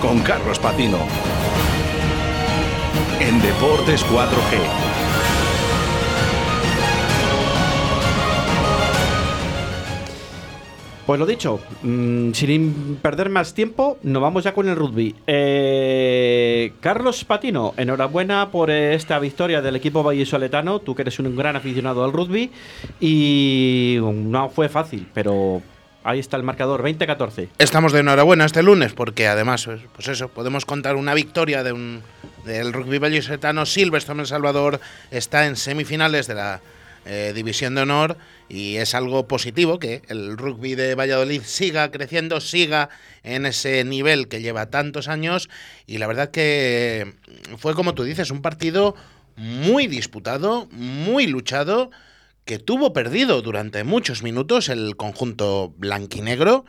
con Carlos Patino. En Deportes 4G. Pues lo dicho, mm, sin perder más tiempo, nos vamos ya con el rugby. Eh, Carlos Patino, enhorabuena por esta victoria del equipo vallisoletano. Tú que eres un gran aficionado al rugby. Y no fue fácil, pero ahí está el marcador, 20-14. Estamos de enhorabuena este lunes, porque además, pues, pues eso, podemos contar una victoria de un, del rugby vallisoletano. Silvestre El Salvador está en semifinales de la eh, División de Honor y es algo positivo que el rugby de Valladolid siga creciendo, siga en ese nivel que lleva tantos años y la verdad que fue como tú dices, un partido muy disputado, muy luchado, que tuvo perdido durante muchos minutos el conjunto blanquinegro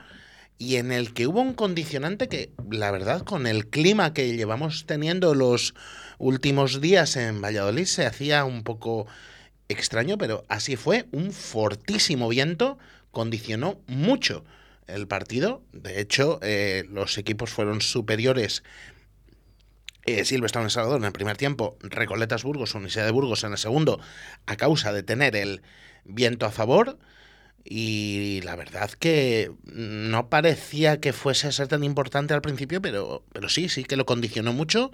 y en el que hubo un condicionante que, la verdad, con el clima que llevamos teniendo los últimos días en Valladolid se hacía un poco extraño, pero así fue. Un fortísimo viento condicionó mucho el partido. De hecho, eh, los equipos fueron superiores. Eh, Silvestre en Salvador en el primer tiempo, Recoletas Burgos, Universidad de Burgos en el segundo, a causa de tener el viento a favor. Y la verdad que no parecía que fuese a ser tan importante al principio, pero, pero sí, sí que lo condicionó mucho.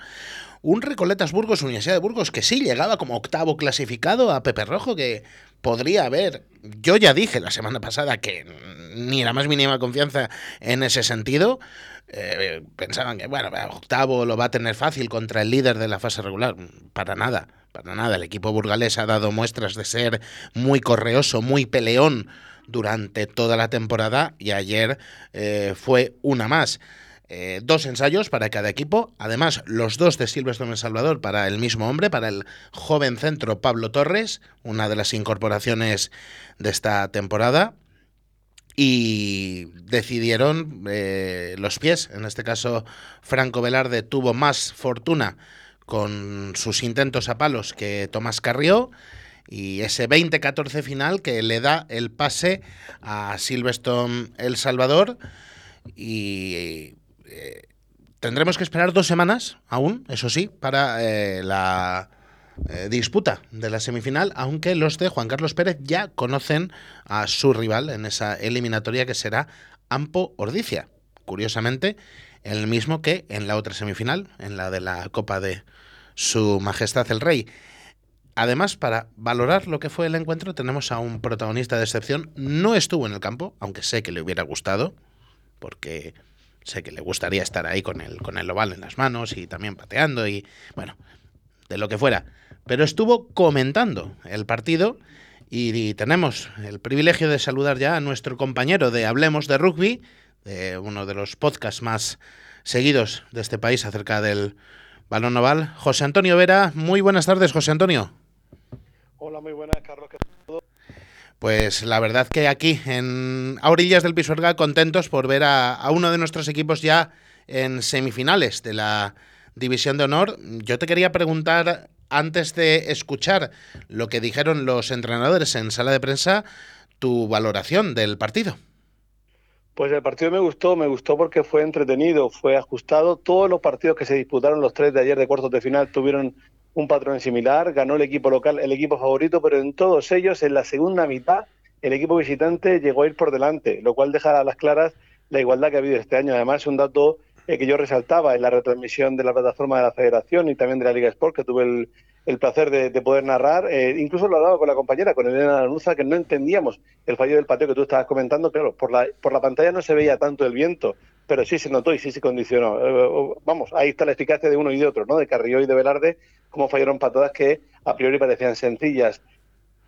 Un Recoletas Burgos, Universidad de Burgos, que sí llegaba como octavo clasificado a Pepe Rojo, que podría haber. Yo ya dije la semana pasada que ni la más mínima confianza en ese sentido. Eh, pensaban que, bueno, octavo lo va a tener fácil contra el líder de la fase regular. Para nada, para nada. El equipo burgalés ha dado muestras de ser muy correoso, muy peleón durante toda la temporada y ayer eh, fue una más. Eh, dos ensayos para cada equipo, además los dos de Silvestre en Salvador para el mismo hombre, para el joven centro Pablo Torres, una de las incorporaciones de esta temporada, y decidieron eh, los pies, en este caso Franco Velarde tuvo más fortuna con sus intentos a palos que Tomás Carrió, y ese 20-14 final que le da el pase a Silverstone El Salvador. Y eh, tendremos que esperar dos semanas aún, eso sí, para eh, la eh, disputa de la semifinal, aunque los de Juan Carlos Pérez ya conocen a su rival en esa eliminatoria que será Ampo Ordicia. Curiosamente, el mismo que en la otra semifinal, en la de la Copa de Su Majestad el Rey. Además, para valorar lo que fue el encuentro, tenemos a un protagonista de excepción. No estuvo en el campo, aunque sé que le hubiera gustado, porque sé que le gustaría estar ahí con el, con el oval en las manos y también pateando y, bueno, de lo que fuera. Pero estuvo comentando el partido y, tenemos el privilegio de saludar ya a nuestro compañero de Hablemos de Rugby, de uno de los podcasts más seguidos de este país acerca del balón oval, José Antonio Vera. Muy buenas tardes, José Antonio. Hola, muy buenas, Carlos. Pues la verdad que aquí, en a orillas del Pisuerga, contentos por ver a, uno de nuestros equipos ya en semifinales de la División de Honor. Yo te quería preguntar, antes de escuchar lo que dijeron los entrenadores en sala de prensa, tu valoración del partido. Pues el partido me gustó, me gustó porque fue entretenido, fue ajustado. Todos los partidos que se disputaron, los tres de ayer de cuartos de final, tuvieron un patrón similar, ganó el equipo local, el equipo favorito, pero en todos ellos, en la segunda mitad, el equipo visitante llegó a ir por delante, lo cual deja a las claras la igualdad que ha habido este año. Además, es un dato eh, que yo resaltaba en la retransmisión de la plataforma de la Federación y también de la Liga Sport, que tuve el, placer de, poder narrar. Eh, incluso lo hablaba con la compañera, con Elena Lanuza, que no entendíamos el fallo del patio que tú estabas comentando. Claro, por la, por la pantalla no se veía tanto el viento, pero sí se notó y sí se condicionó. Eh, vamos, ahí está la eficacia de uno y de otro, ¿no? De Carrillo y de Velarde, como fallaron patadas que a priori parecían sencillas.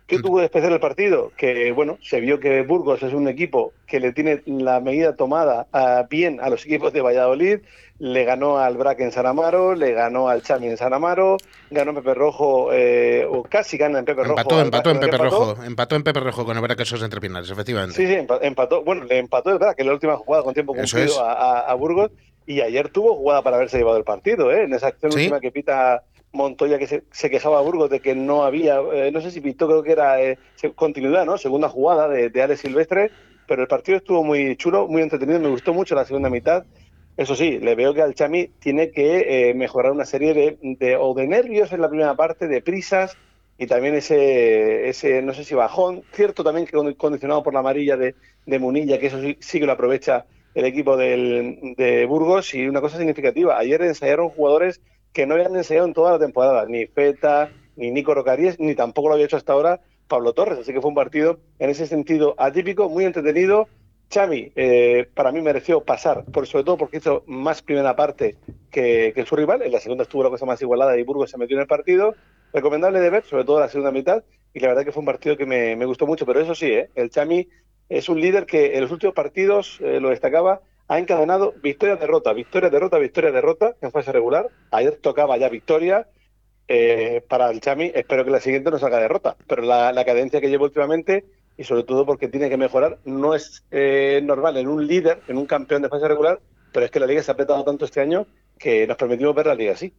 ¿Qué tuvo de especial el partido? Que, bueno, se vio que Burgos es un equipo que le tiene la medida tomada ah, bien a los equipos de Valladolid, le ganó al Braque en San Amaro, le ganó al Chami en San Amaro, ganó Pepe Rojo, eh, o casi gana en Pepe Rojo. Empató, empató en Pepe Rojo, empató en Pepe Rojo con el Braque esos entre efectivamente. Sí, sí, empató, bueno, le empató el Braque en la última jugada con tiempo cumplido a, Burgos, y ayer tuvo jugada para haberse llevado el partido, ¿eh? en esa acción última que pita Montoya que se, quejaba a Burgos de que no había, eh, no sé si pintó, creo que era eh, continuidad, ¿no? Segunda jugada de, de Alex Silvestre, pero el partido estuvo muy chulo, muy entretenido, me gustó mucho la segunda mitad. Eso sí, le veo que al Chami tiene que eh, mejorar una serie de, de, o de nervios en la primera parte, de prisas y también ese, ese no sé si bajón, cierto también que condicionado por la amarilla de, de Munilla, que eso sí, sí, que lo aprovecha el equipo del, de Burgos y una cosa significativa, ayer ensayaron jugadores que no habían ensayado en toda la temporada, ni Feta, ni Nico Rocaríes, ni tampoco lo había hecho hasta ahora Pablo Torres, así que fue un partido en ese sentido atípico, muy entretenido, Xavi, eh, para mí mereció pasar, por, sobre todo porque hizo más primera parte que, que, su rival. En la segunda estuvo la cosa más igualada y Burgos se metió en el partido. Recomendable de ver, sobre todo la segunda mitad. Y la verdad que fue un partido que me, me gustó mucho. Pero eso sí, ¿eh? el Xavi es un líder que en los últimos partidos, eh, lo destacaba, ha encadenado victoria-derrota, victoria-derrota, victoria-derrota en fase regular. Ayer tocaba ya victoria. Eh, para el Chami, espero que la siguiente no salga derrota. Pero la, cadencia que lleva últimamente y sobre todo porque tiene que mejorar. No es eh, normal en un líder, en un campeón de fase regular, pero es que la liga se ha apretado tanto este año que nos permitimos ver la liga así.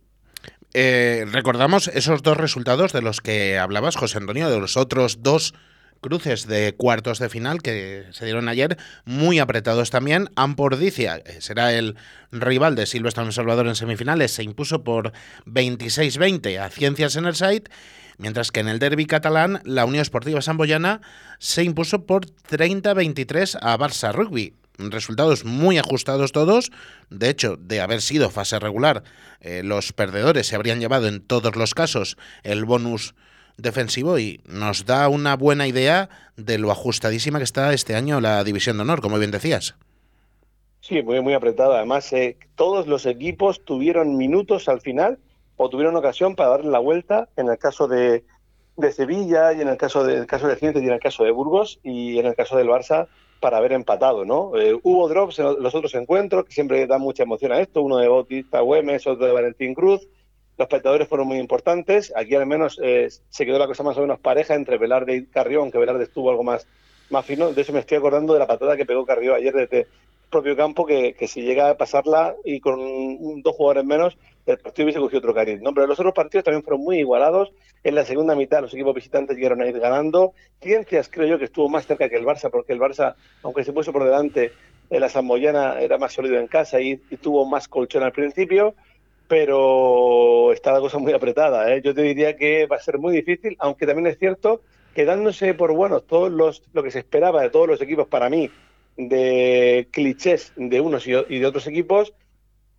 Eh, recordamos esos dos resultados de los que hablabas, José Antonio, de los otros dos cruces de cuartos de final que se dieron ayer, muy apretados también. Ampordicia eh, será el rival de Silvestre Salvador en semifinales, se impuso por 26-20 a Ciencias en el site mientras que en el derby catalán la Unión Esportiva Samboyana se impuso por 30-23 a Barça Rugby. Resultados muy ajustados todos. De hecho, de haber sido fase regular, eh, los perdedores se habrían llevado en todos los casos el bonus defensivo y nos da una buena idea de lo ajustadísima que está este año la División de Honor, como bien decías. Sí, muy, muy apretada. Además, eh, todos los equipos tuvieron minutos al final o tuvieron ocasión para darle la vuelta en el caso de, de Sevilla y en el caso de, caso de Ciencias y en el caso de Burgos y en el caso del Barça para haber empatado, ¿no? Eh, hubo drops en los otros encuentros que siempre dan mucha emoción a esto, uno de Bautista Güemes, otro de Valentín Cruz. Los espectadores fueron muy importantes. Aquí al menos eh, se quedó la cosa más o menos pareja entre Velarde y Carrión, que Velarde estuvo algo más, más fino. De eso me estoy acordando de la patada que pegó Carrión ayer desde propio campo, que, que si llega a pasarla y con dos jugadores menos, el partido hubiese cogido otro cariz. ¿no? Pero los otros partidos también fueron muy igualados. En la segunda mitad los equipos visitantes llegaron a ir ganando. Ciencias creo yo que estuvo más cerca que el Barça, porque el Barça, aunque se puso por delante, en la Samboyana era más sólido en casa y, y, tuvo más colchón al principio. Pero está la cosa muy apretada. ¿eh? Yo te diría que va a ser muy difícil, aunque también es cierto que dándose por buenos todos los, lo que se esperaba de todos los equipos para mí, de clichés de unos y de otros equipos,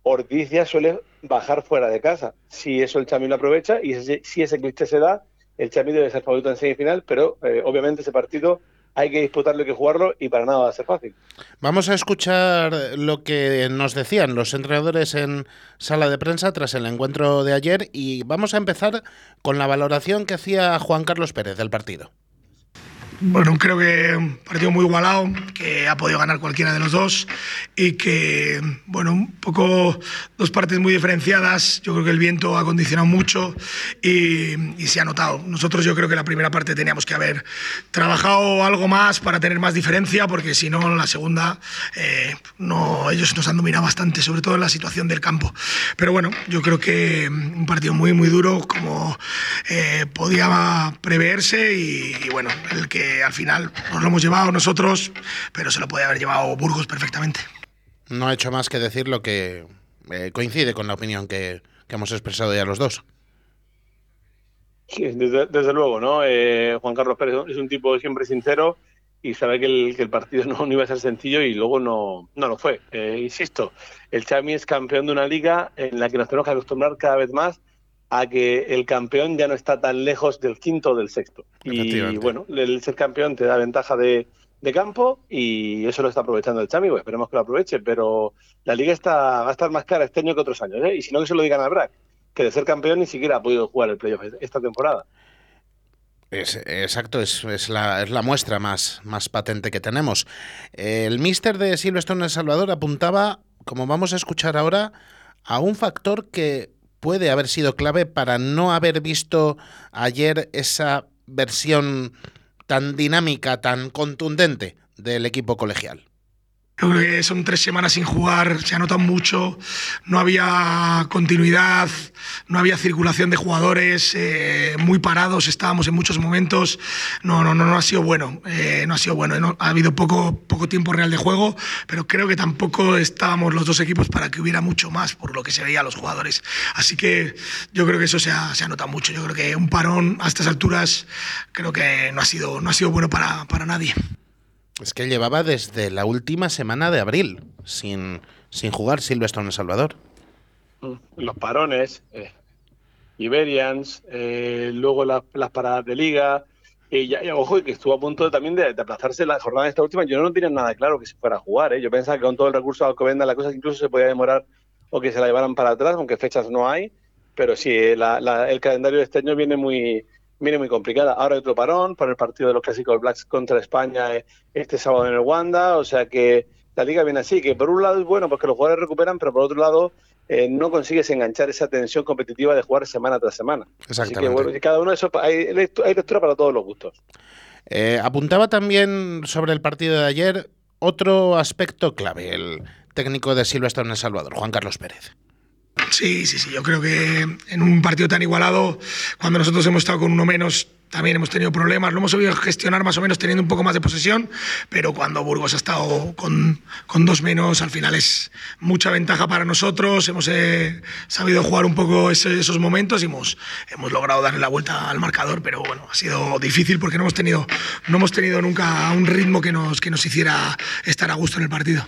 Ortiz ya suele bajar fuera de casa. Si eso el Chami lo aprovecha y ese, si ese cliché se da, el Chami debe ser favorito en semifinal, pero eh, obviamente ese partido hay que disputarlo, hay que jugarlo y para nada va a ser fácil. Vamos a escuchar lo que nos decían los entrenadores en sala de prensa tras el encuentro de ayer y vamos a empezar con la valoración que hacía Juan Carlos Pérez del partido. Bueno, creo que un partido muy igualado, que ha podido ganar cualquiera de los dos y que, bueno, un poco dos partes muy diferenciadas. Yo creo que el viento ha condicionado mucho y, y, se ha notado. Nosotros yo creo que la primera parte teníamos que haber trabajado algo más para tener más diferencia, porque si no, la segunda, eh, no, ellos nos han dominado bastante, sobre todo en la situación del campo. Pero bueno, yo creo que un partido muy, muy duro, como eh, podía preverse y, y bueno, el que al final nos lo hemos llevado nosotros, pero se lo puede haber llevado Burgos perfectamente. No ha hecho más que decir lo que eh, coincide con la opinión que, que, hemos expresado ya los dos. Sí, desde, desde luego, ¿no? Eh, Juan Carlos Pérez es un tipo siempre sincero y sabe que el, que el partido no, no, iba a ser sencillo y luego no, no lo fue. Eh, insisto, el Chami es campeón de una liga en la que nos tenemos que acostumbrar cada vez más a que el campeón ya no está tan lejos del quinto o del sexto. Y bueno, el ser campeón te da ventaja de, de campo y eso lo está aprovechando el Chami, pues esperemos que lo aproveche, pero la liga está, va a estar más cara este año que otros años, ¿eh? y si no que se lo digan a Brack, que de ser campeón ni siquiera ha podido jugar el playoff esta temporada. Es, exacto, es, es, la, es la muestra más, más patente que tenemos. El mister de Silverstone El Salvador apuntaba, como vamos a escuchar ahora, a un factor que puede haber sido clave para no haber visto ayer esa versión tan dinámica, tan contundente del equipo colegial. Yo creo que son tres semanas sin jugar, se anota mucho, no había continuidad, no había circulación de jugadores, eh, muy parados estábamos en muchos momentos. No, no, no, no ha sido bueno, eh, no ha sido bueno. ha habido poco, poco tiempo real de juego, pero creo que tampoco estábamos los dos equipos para que hubiera mucho más por lo que se veía a los jugadores. Así que yo creo que eso se ha, se ha notado mucho. Yo creo que un parón a estas alturas creo que no ha sido, no ha sido bueno para, para nadie. Es que llevaba desde la última semana de abril sin, sin jugar Silverstone en El Salvador. Mm, los parones, eh, Iberians, eh, luego las paradas de liga. Y ya, ojo, que estuvo a punto también de, aplazarse la jornada de esta última. Yo no tenía nada claro que se fuera a jugar. ¿eh? Yo pensaba que con todo el recurso de Alcobendas la cosa incluso se podía demorar o que se la llevaran para atrás, aunque fechas no hay. Pero sí, el calendario de este año viene muy, viene muy complicada. Ahora hay otro parón para el partido de los clásicos Blacks contra España eh, este sábado en el Wanda, o sea que la liga viene así, que por un lado es bueno porque los jugadores recuperan, pero por otro lado eh, no consigues enganchar esa tensión competitiva de jugar semana tras semana. Exactamente. Así que bueno, cada uno de esos hay, hay lectura para todos los gustos. Eh, apuntaba también sobre el partido de ayer otro aspecto clave, el técnico de Silvestre en El Salvador, Juan Carlos Pérez. Sí, sí, sí. Yo creo que en un partido tan igualado, cuando nosotros hemos estado con uno menos, también hemos tenido problemas. Lo hemos sabido gestionar más o menos teniendo un poco más de posesión, pero cuando Burgos ha estado con, con dos menos, al final es mucha ventaja para nosotros. Hemos eh, sabido jugar un poco esos momentos y hemos, hemos logrado darle la vuelta al marcador, pero bueno, ha sido difícil porque no hemos tenido, no hemos tenido nunca un ritmo que nos, que nos hiciera estar a gusto en el partido.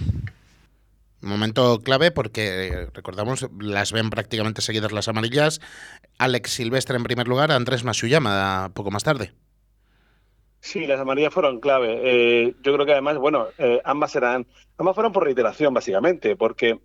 Momento clave porque, recordamos, las ven prácticamente seguidas las amarillas. Alex Silvestre en primer lugar, Andrés Masuyama poco más tarde. Sí, las amarillas fueron clave. Eh, yo creo que además, bueno, eh, ambas eran, ambas fueron por reiteración básicamente, porque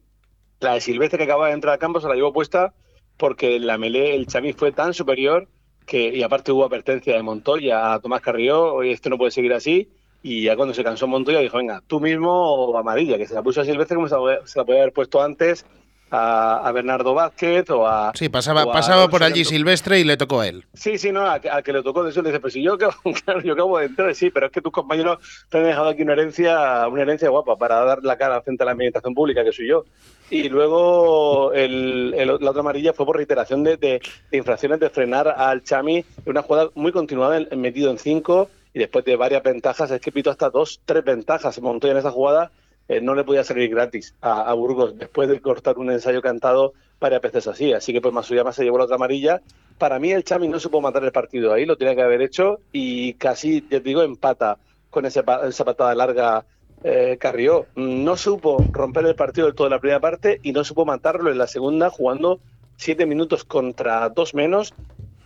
la de Silvestre que acaba de entrar al campo se la llevó puesta porque la melé, el chamí fue tan superior que, y aparte hubo advertencia de Montoya a Tomás Carrió, y esto no puede seguir así, y ya cuando se cansó Montoya dijo, venga, tú mismo o amarilla, que se la puso a Silvestre como se la, podía haber puesto antes a, Bernardo Vázquez o a... Sí, pasaba, pasaba por allí Silvestre y le tocó a él. Sí, sí, no, al que, le tocó de eso le dice, pero si yo, yo acabo de entrar, sí, pero es que tus compañeros te han dejado aquí una herencia, una herencia guapa para dar la cara frente a la administración pública, que soy yo. Y luego el, la otra amarilla fue por reiteración de, de, infracciones de frenar al Chami una jugada muy continuada, metido en cinco y después de varias ventajas, es que pito hasta dos, tres ventajas, montó en esa jugada, eh, no le podía salir gratis a, Burgos después de cortar un ensayo cantado varias veces así. Así que pues Masuyama se llevó la otra amarilla. Para mí el Chami no supo matar el partido ahí, lo tenía que haber hecho y casi, te digo, empata con esa patada larga eh, Carrió. No supo romper el partido del todo en la primera parte y no supo matarlo en la segunda jugando siete minutos contra dos menos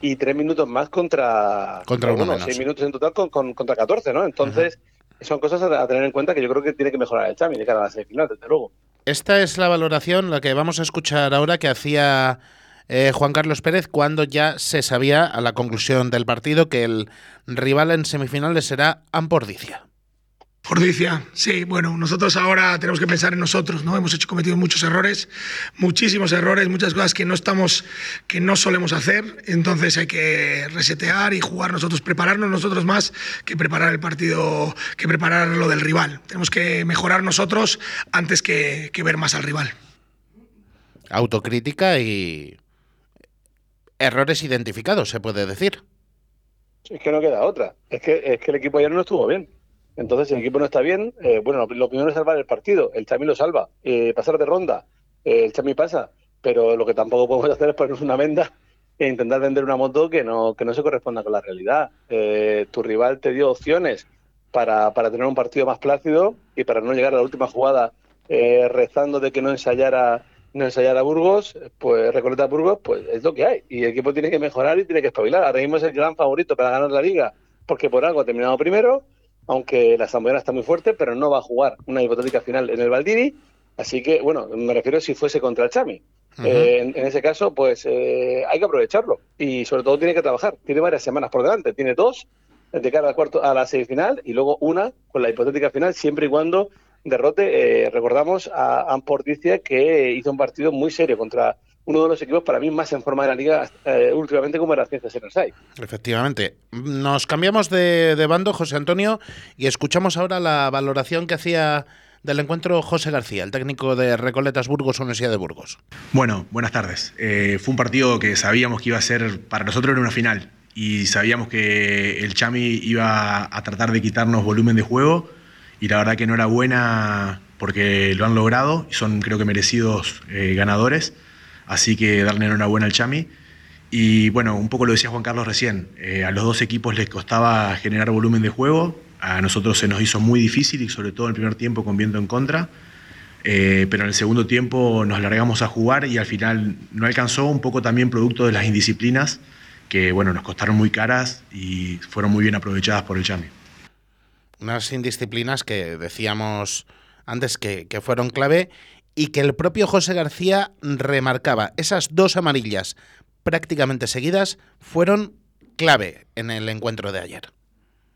y tres minutos más contra, contra uno, seis minutos en total con, contra 14, ¿no? Entonces, son cosas a, tener en cuenta que yo creo que tiene que mejorar el Chami de cara a la semifinal, desde luego. Esta es la valoración, la que vamos a escuchar ahora, que hacía eh, Juan Carlos Pérez cuando ya se sabía a la conclusión del partido que el rival en semifinales será Ampordicia. Ordicia, sí, bueno, nosotros ahora tenemos que pensar en nosotros, ¿no? Hemos hecho cometido muchos errores, muchísimos errores, muchas cosas que no estamos, que no solemos hacer, entonces hay que resetear y jugar nosotros, prepararnos nosotros más que preparar el partido, que preparar lo del rival. Tenemos que mejorar nosotros antes que, ver más al rival. Autocrítica y errores identificados, se puede decir. Es que no queda otra. Es que, es que el equipo ayer no estuvo bien. Entonces, si el equipo no está bien, eh, bueno, lo, primero es salvar el partido. El Chami lo salva. Eh, pasar de ronda, eh, el Chami pasa. Pero lo que tampoco podemos hacer es ponernos una venda e intentar vender una moto que no, que no se corresponda con la realidad. tu rival te dio opciones para, para tener un partido más plácido y para no llegar a la última jugada rezando de que no ensayara no ensayara Burgos, pues Recoleta Burgos, pues es lo que hay. Y el equipo tiene que mejorar y tiene que espabilar. Ahora mismo es el gran favorito para ganar la liga, porque por algo ha terminado primero aunque la Zamboyana está muy fuerte, pero no va a jugar una hipotética final en el Valdiri. Así que, bueno, me refiero si fuese contra el Chami. Eh, en, ese caso, pues eh, hay que aprovecharlo y sobre todo tiene que trabajar. Tiene varias semanas por delante, tiene dos de cara al cuarto, a la semifinal y luego una con la hipotética final, siempre y cuando derrote, eh, recordamos, a Amporticia que hizo un partido muy serio contra uno de los equipos para mí más en forma de la liga eh, últimamente como era Ciencias en Efectivamente. Nos cambiamos de, bando, José Antonio, y escuchamos ahora la valoración que hacía del encuentro José García, el técnico de Recoletas Burgos, Universidad de Burgos. Bueno, buenas tardes. Eh, fue un partido que sabíamos que iba a ser, para nosotros era una final, y sabíamos que el Chami iba a tratar de quitarnos volumen de juego, y la verdad que no era buena porque lo han logrado y son creo que merecidos eh, ganadores, así que darle enhorabuena al Chami. Y bueno, un poco lo decía Juan Carlos recién, eh, a los dos equipos les costaba generar volumen de juego, a nosotros se nos hizo muy difícil y sobre todo en el primer tiempo con viento en contra, eh, pero en el segundo tiempo nos largamos a jugar y al final no alcanzó, un poco también producto de las indisciplinas que bueno, nos costaron muy caras y fueron muy bien aprovechadas por el Chami. Unas indisciplinas que decíamos antes que, fueron clave y que el propio José García remarcaba. Esas dos amarillas prácticamente seguidas fueron clave en el encuentro de ayer.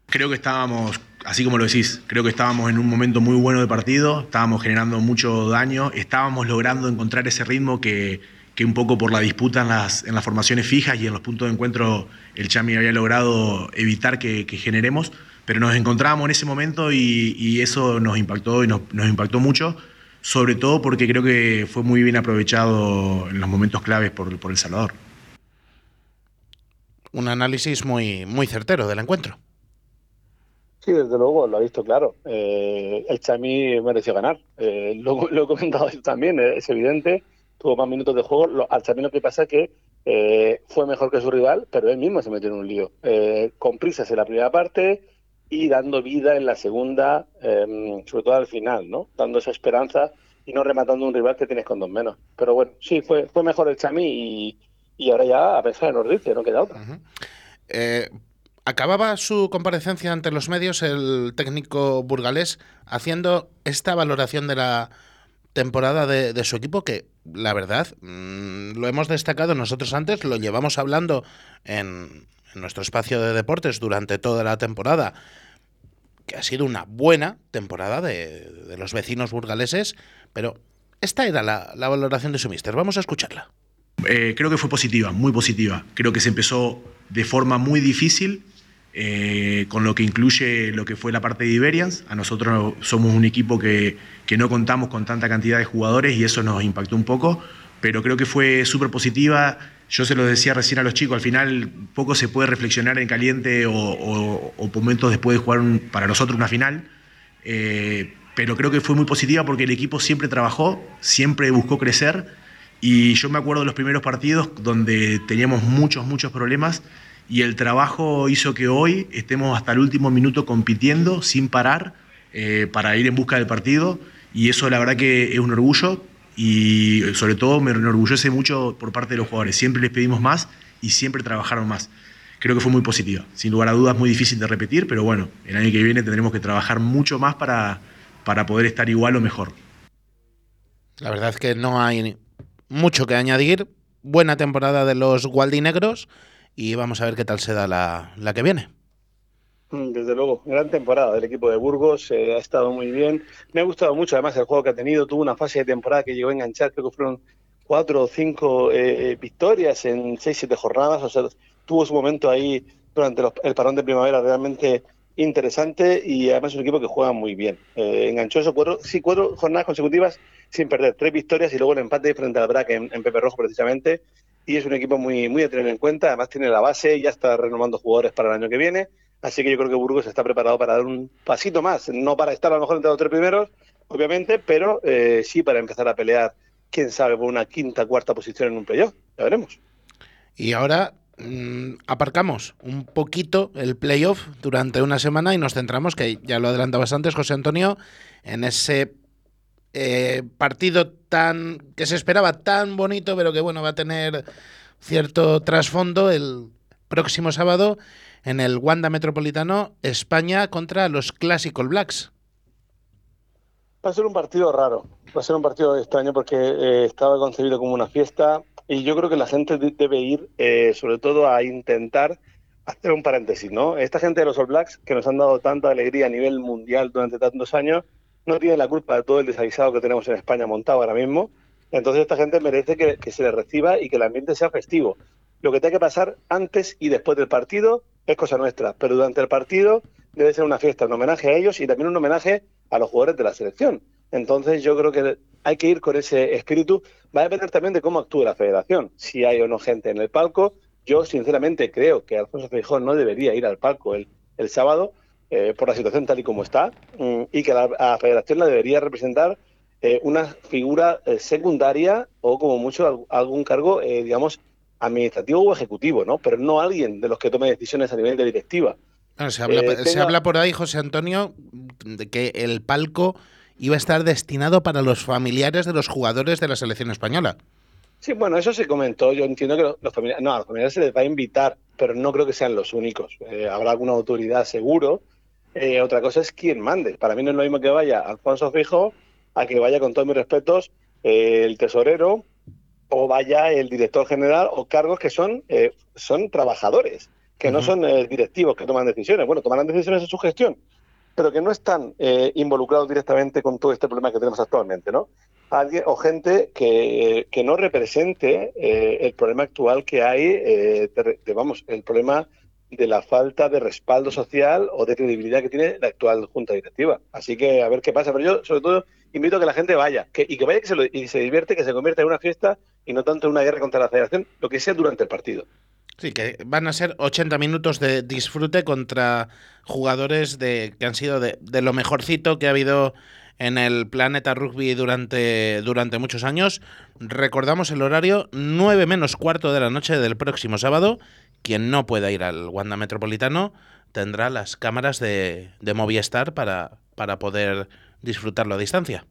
Creo que estábamos, así como lo decís, creo que estábamos en un momento muy bueno de partido, estábamos generando mucho daño, estábamos logrando encontrar ese ritmo que, que un poco por la disputa en las, en las formaciones fijas y en los puntos de encuentro el Chami había logrado evitar que, que generemos pero nos encontrábamos en ese momento y, eso nos impactó y nos, impactó mucho, sobre todo porque creo que fue muy bien aprovechado en los momentos claves por, por El Salvador. Un análisis muy, muy certero del encuentro. Sí, desde luego, lo ha visto claro. Eh, el Chami mereció ganar. Eh, lo, he comentado también, eh, es evidente. Tuvo más minutos de juego. Lo, al Chami lo que pasa es que fue mejor que su rival, pero él mismo se metió en un lío. con prisas en la primera parte, y dando vida en la segunda, em, sobre todo al final, ¿no? Dando esa esperanza y no rematando un rival que tienes con dos menos. Pero bueno, sí, fue, fue mejor el Chami y, ahora ya a pensar en Ordice, no queda otra. Eh, acababa su comparecencia ante los medios el técnico burgalés haciendo esta valoración de la temporada de, su equipo que la verdad mm, lo hemos destacado nosotros antes, lo llevamos hablando en, en nuestro espacio de deportes durante toda la temporada, que ha sido una buena temporada de, los vecinos burgaleses, pero esta era la, valoración de su mister. Vamos a escucharla. Eh, creo que fue positiva, muy positiva. Creo que se empezó de forma muy difícil, eh, con lo que incluye lo que fue la parte de Iberians. A nosotros somos un equipo que, que no contamos con tanta cantidad de jugadores y eso nos impactó un poco, pero creo que fue súper positiva yo se lo decía recién a los chicos, al final poco se puede reflexionar en caliente o, momentos después de jugar para nosotros una final, eh, pero creo que fue muy positiva porque el equipo siempre trabajó, siempre buscó crecer y yo me acuerdo de los primeros partidos donde teníamos muchos, muchos problemas y el trabajo hizo que hoy estemos hasta el último minuto compitiendo sin parar eh, para ir en busca del partido y eso la verdad que es un orgullo y sobre todo me enorgullece mucho por parte de los jugadores. Siempre les pedimos más y siempre trabajaron más. Creo que fue muy positiva. Sin lugar a dudas, muy difícil de repetir, pero bueno, el año que viene tendremos que trabajar mucho más para, para poder estar igual o mejor. La verdad es que no hay mucho que añadir. Buena temporada de los Gualdinegros y vamos a ver qué tal se da la, la que viene. Mm, desde luego, gran temporada del equipo de Burgos, eh, ha estado muy bien. Me ha gustado mucho además el juego que ha tenido, tuvo una fase de temporada que llegó a enganchar, creo que fueron cuatro o cinco eh, eh, victorias en seis, siete jornadas, o sea, tuvo su momento ahí durante el parón de primavera realmente interesante y además es un equipo que juega muy bien. enganchó eso cuatro, sí, cuatro jornadas consecutivas sin perder, tres victorias y luego el empate frente al BRAC en, en Pepe Rojo precisamente. Y es un equipo muy, muy a tener en cuenta, además tiene la base, ya está renovando jugadores para el año que viene Así que yo creo que Burgos está preparado para dar un pasito más, no para estar a lo mejor entre los tres primeros, obviamente, pero eh, sí para empezar a pelear, quién sabe, por una quinta, cuarta posición en un playoff. Ya veremos. Y ahora mm, aparcamos un poquito el playoff durante una semana y nos centramos, que ya lo adelantabas antes, José Antonio, en ese eh, partido tan que se esperaba tan bonito, pero que bueno, va a tener cierto trasfondo el próximo sábado en el Wanda Metropolitano, España contra los Classical Blacks. Va a ser un partido raro, va a ser un partido extraño porque eh, estaba concebido como una fiesta y yo creo que la gente debe ir eh, sobre todo a intentar hacer un paréntesis, ¿no? Esta gente de los All Blacks que nos han dado tanta alegría a nivel mundial durante tantos años no tiene la culpa de todo el desaguisado que tenemos en España montado ahora mismo. Entonces esta gente merece que, que se le reciba y que el ambiente sea festivo. Lo que tiene que pasar antes y después del partido es cosa nuestra, pero durante el partido debe ser una fiesta, un homenaje a ellos y también un homenaje a los jugadores de la selección. Entonces yo creo que hay que ir con ese espíritu. Va a depender también de cómo actúe la federación, si hay o no gente en el palco. Yo sinceramente creo que Alfonso Feijón no debería ir al palco el, el sábado eh, por la situación tal y como está mm, y que la, la federación la debería representar eh, una figura eh, secundaria o como mucho al- algún cargo, eh, digamos, administrativo o ejecutivo, ¿no? Pero no alguien de los que tome decisiones a nivel de directiva. Bueno, se, habla, Eh, se tenga- habla por ahí, José Antonio, de que el palco iba a estar destinado para los familiares de los jugadores de la selección española. Sí, bueno, eso se comentó. Yo entiendo que los, los familiares, no, a los familiares se les va a invitar, pero no creo que sean los únicos. Eh, habrá alguna autoridad seguro. Eh, otra cosa es quién mande. Para mí no es lo mismo que vaya Alfonso Fijo a que vaya, con todos mis respetos, eh, el tesorero o vaya el director general o cargos que son, eh, son trabajadores, que no son eh, directivos que toman decisiones. Bueno, tomarán decisiones en su gestión, pero que no están eh, involucrados directamente con todo este problema que tenemos actualmente, ¿no? Alguien o gente que, que no represente eh, el problema actual que hay, eh, de- de, vamos, el problema de la falta de respaldo social o de credibilidad que tiene la actual junta directiva. Así que a ver qué pasa. Pero yo, sobre todo, invito a que la gente vaya que, y que vaya que se lo- y se divierte, que se convierta en una fiesta y no tanto en una guerra contra la federación, lo que sea durante el partido. Sí, que van a ser 80 minutos de disfrute contra jugadores de, que han sido de, de lo mejorcito que ha habido en el planeta rugby durante, durante muchos años. Recordamos el horario 9 menos cuarto de la noche del próximo sábado. Quien no pueda ir al Wanda Metropolitano tendrá las cámaras de, de Movistar para, para poder disfrutarlo a distancia.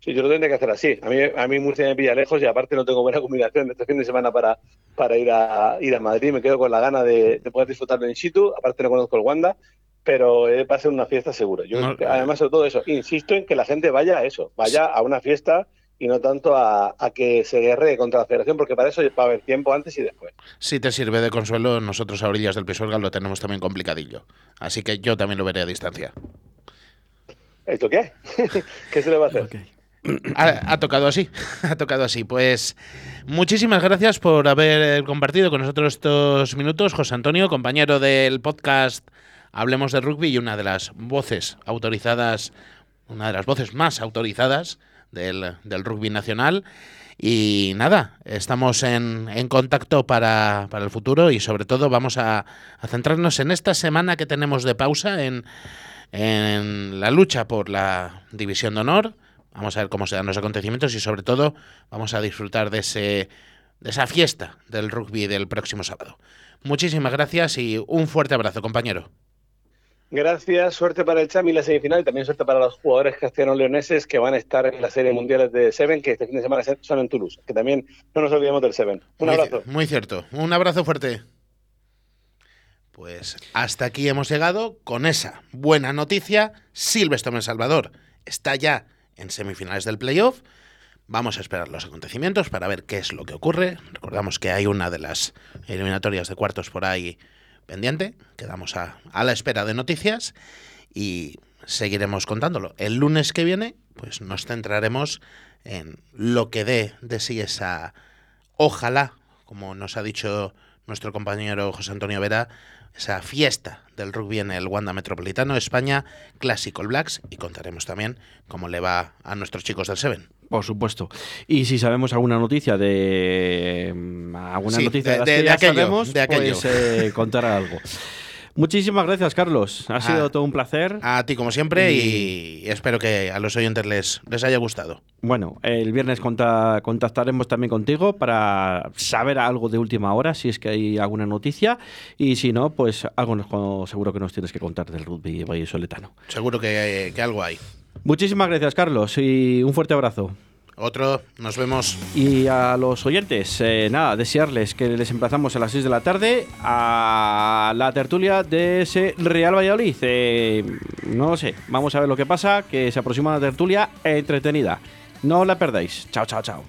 Sí, yo lo tendría que hacer así. A mí, a mí Murcia me pilla lejos y aparte no tengo buena combinación este fin de semana para, para ir, a, ir a Madrid. Me quedo con la gana de, de poder disfrutarlo in situ. Aparte no conozco el Wanda, pero eh, va a ser una fiesta seguro. Yo, No, además, sobre todo eso, insisto en que la gente vaya a eso, vaya a una fiesta y no tanto a, a que se guerre contra la federación, porque para eso va a haber tiempo antes y después. Si te sirve de consuelo, nosotros a orillas del Pisuerga lo tenemos también complicadillo. Así que yo también lo veré a distancia. ¿Esto qué? ¿Qué se le va a hacer? Ok. Ha, ha tocado así, ha tocado así. Pues muchísimas gracias por haber compartido con nosotros estos minutos, José Antonio, compañero del podcast Hablemos de Rugby y una de las voces autorizadas, una de las voces más autorizadas del, del rugby nacional. Y nada, estamos en, en contacto para, para el futuro y sobre todo vamos a, a centrarnos en esta semana que tenemos de pausa en, en la lucha por la división de honor. Vamos a ver cómo se dan los acontecimientos y sobre todo vamos a disfrutar de, ese, de esa fiesta del rugby del próximo sábado. Muchísimas gracias y un fuerte abrazo, compañero. Gracias, suerte para el Chami y la semifinal y también suerte para los jugadores castellano-leoneses que van a estar en la serie mundiales de Seven, que este fin de semana son en Toulouse, que también no nos olvidemos del Seven. Un Muy abrazo. Muy cierto. Un abrazo fuerte. Pues hasta aquí hemos llegado con esa buena noticia. Silvestre El Salvador está ya en semifinales del playoff. Vamos a esperar los acontecimientos para ver qué es lo que ocurre. Recordamos que hay una de las eliminatorias de cuartos por ahí pendiente. Quedamos a, a la espera de noticias y seguiremos contándolo. El lunes que viene, pues nos centraremos en lo que dé de sí esa ojalá, como nos ha dicho nuestro compañero José Antonio Vera, esa fiesta del rugby en el Wanda Metropolitano España, Clásico Blacks, y contaremos también cómo le va a nuestros chicos del Seven. Por supuesto. Y si sabemos alguna noticia de. mm, alguna Sí, noticia de- de, de- que de aquello, sabemos, de aquello. pues eh, contar algo. Muchísimas gracias, Carlos. Ha sido todo un placer. A ti como siempre y espero que a los oyentes les, les haya gustado. Bueno, el viernes conta- contactaremos también contigo para saber algo de última hora, si es que hay alguna noticia. Y si no, pues algo nos- seguro que nos tienes que contar del rugby vallisoletano. Seguro que, que algo hay. Muchísimas gracias, Carlos, y un fuerte abrazo. Otro, nos vemos. Y a los oyentes, eh, nada, desearles que les emplazamos a las 6 de la tarde a la tertulia de ese Real Valladolid. Eh, no lo sé, vamos a ver lo que pasa, que se aproxima una tertulia entretenida. No la perdáis. Chao, chao, chao.